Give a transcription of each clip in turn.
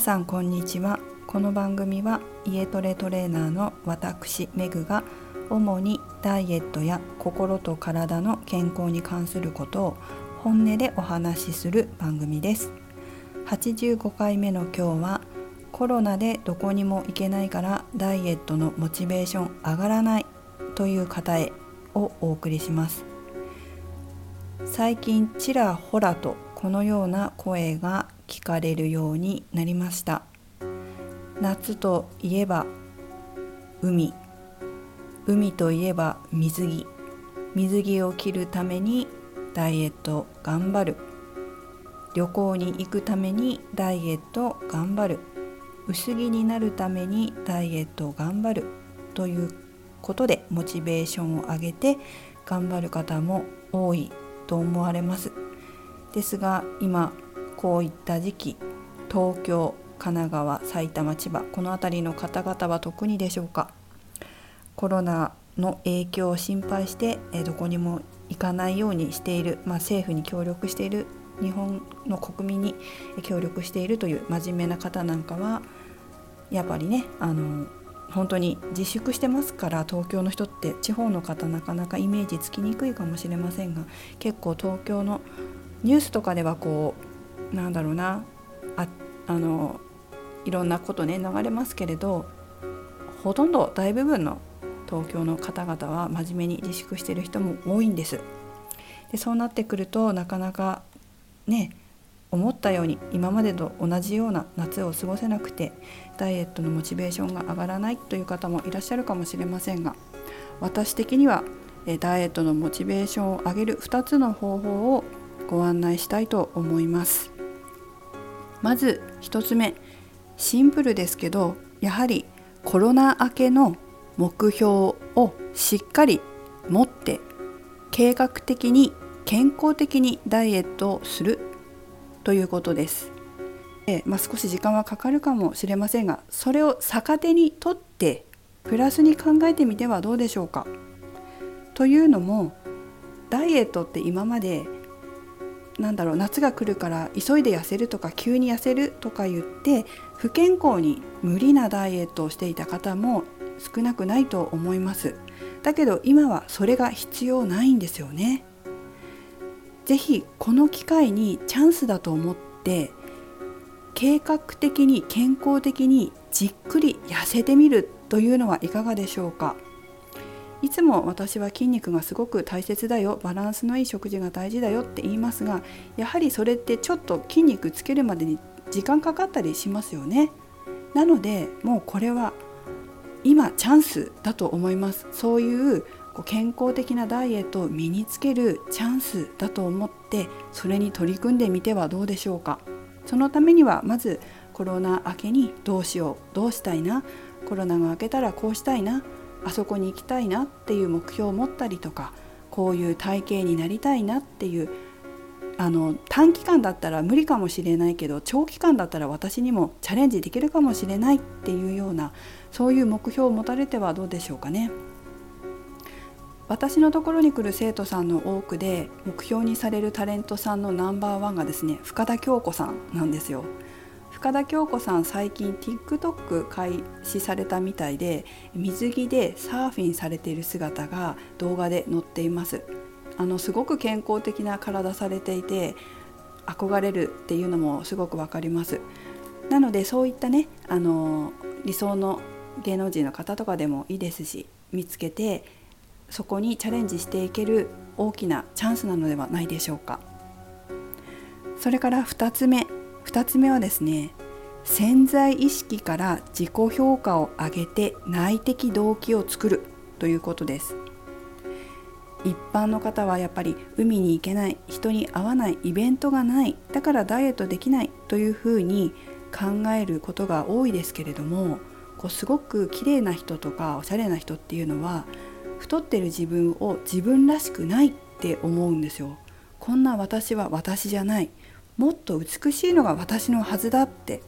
皆さんこんにちは。この番組は家トレトレーナーの私メグが主にダイエットや心と体の健康に関することを本音でお話しする番組です。85回目の今日はコロナでどこにも行けないからダイエットのモチベーション上がらないという方へをお送りします。最近ちらほらとこのような声が聞かれるようになりました。夏といえば海。海といえば水着。水着を着るためにダイエット頑張る。旅行に行くためにダイエット頑張る。薄着になるためにダイエット頑張る。ということでモチベーションを上げて頑張る方も多いと思われます。ですが今こういった時期東京神奈川埼玉千葉この辺りの方々は特にでしょうか？コロナの影響を心配してどこにも行かないようにしている、まあ、政府に協力している日本の国民に協力しているという真面目な方なんかはやっぱりねあの本当に自粛してますから東京の人って地方の方なかなかイメージつきにくいかもしれませんが結構東京のニュースとかではこうなんだろうなああのいろんなことね流れますけれどほとんど大部分の東京の方々は真面目に自粛してる人も多いんです。でそうなってくるとなかなかね思ったように今までと同じような夏を過ごせなくてダイエットのモチベーションが上がらないという方もいらっしゃるかもしれませんが私的にはダイエットのモチベーションを上げる2つの方法をご案内したいと思いますまず1つ目シンプルですけどやはりコロナ明けの目標をしっかり持って計画的に健康的にダイエットをするということです。でまあ、少し時間はかかるかもしれませんがそれを逆手にとってプラスに考えてみてはどうでしょうか。というのもダイエットって今までなんだろう夏が来るから急いで痩せるとか急に痩せるとか言って不健康に無理なダイエットをしていた方も少なくないと思います。だけど今はそれが必要ないんですよね。ぜひこの機会にチャンスだと思って計画的に健康的にじっくり痩せてみるというのはいかがでしょうか。いつも私は筋肉がすごく大切だよ。バランスのいい食事が大事だよって言いますがやはりそれってちょっと筋肉つけるまでに時間かかったりしますよね。なのでもうこれは今チャンスだと思います。そういう健康的なダイエットを身につけるチャンスだと思ってそれに取り組んでみてはどうでしょうか。そのためにはまずコロナ明けにどうしようどうしたいなコロナが明けたらこうしたいなあそこに行きたいなっていう目標を持ったりとかこういう体型になりたいなっていうあの短期間だったら無理かもしれないけど長期間だったら私にもチャレンジできるかもしれないっていうようなそういう目標を持たれてはどうでしょうかね。私のところに来る生徒さんの多くで目標にされるタレントさんのナンバーワンがですね深田恭子さんなんですよ。深田恭子さん最近 TikTok 開始されたみたいで水着でサーフィンされている姿が動画で載っています。あのすごく健康的な体されていて憧れるっていうのもすごくわかります。なのでそういったねあの理想の芸能人の方とかでもいいですし見つけてそこにチャレンジしていける大きなチャンスなのではないでしょうか。それから2つ目。2つ目はですね潜在意識から自己評価を上げて内的動機を作るということです。一般の方はやっぱり海に行けない人に会わないイベントがないだからダイエットできないというふうに考えることが多いですけれどもこうすごく綺麗な人とかおしゃれな人っていうのは太ってる自分を自分らしくないって思うんですよ。こんな私は私じゃない。もっと美しいのが私のはずだって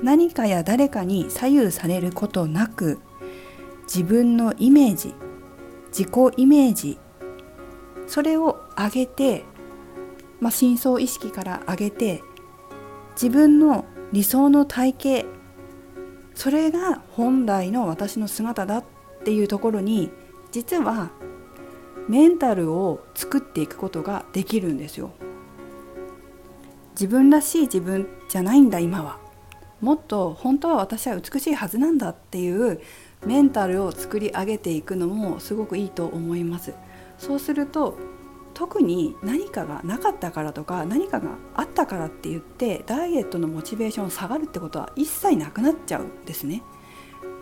何かや誰かに左右されることなく自分のイメージ自己イメージそれを上げて、まあ、深層意識から上げて自分の理想の体型それが本来の私の姿だっていうところに実はメンタルを作っていくことができるんですよ。自分らしい自分じゃないんだ今は。もっと本当は私は美しいはずなんだっていうメンタルを作り上げていくのもすごくいいと思います。そうすると特に何かがなかったからとか何かがあったからって言ってダイエットのモチベーション下がるってことは一切なくなっちゃうんですね。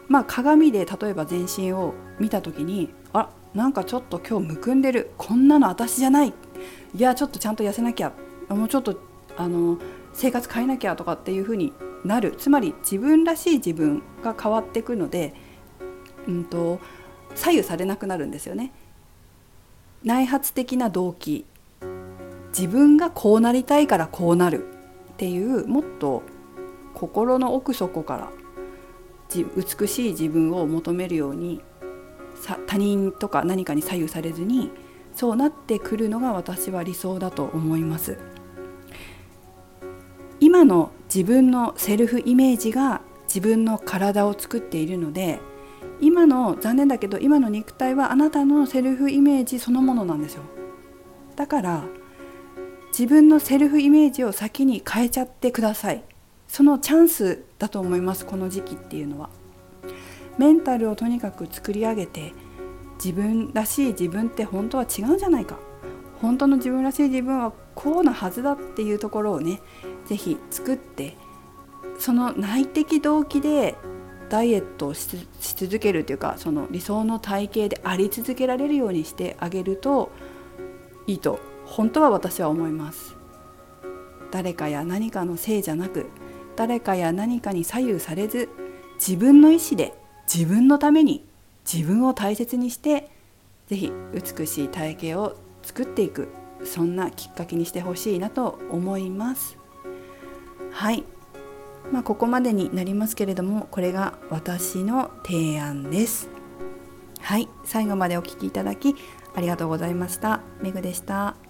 まあ、鏡で例えば全身を見た時にあなんかちょっと今日むくんでる。こんなの私じゃない。いやちょっとちゃんと痩せなきゃ。もうちょっとあの生活変えなきゃとかっていう風になる。つまり自分らしい自分が変わっていくので、うんと左右されなくなるんですよね。内発的な動機。自分がこうなりたいからこうなるっていうもっと心の奥底から美しい自分を求めるように他人とか何かに左右されずにそうなってくるのが私は理想だと思います。今の自分のセルフイメージが自分の体を作っているので今の残念だけど今の肉体はあなたのセルフイメージそのものなんですよ。だから自分のセルフイメージを先に変えちゃってください。そのチャンスだと思いますこの時期っていうのは。メンタルをとにかく作り上げて自分らしい自分って本当は違うんじゃないか。本当の自分らしい自分はこうなはずだっていうところをね是非作ってその内的動機でダイエットをし続けるというかその理想の体型であり続けられるようにしてあげるといいと本当は私は思います。誰かや何かのせいじゃなく誰かや何かに左右されず自分の意思で自分のために自分を大切にして是非美しい体型を作っていくそんなきっかけにしてほしいなと思います。はい。まあ、ここまでになりますけれどもこれが私の提案です。はい。最後までお聴きいただきありがとうございました。めぐでした。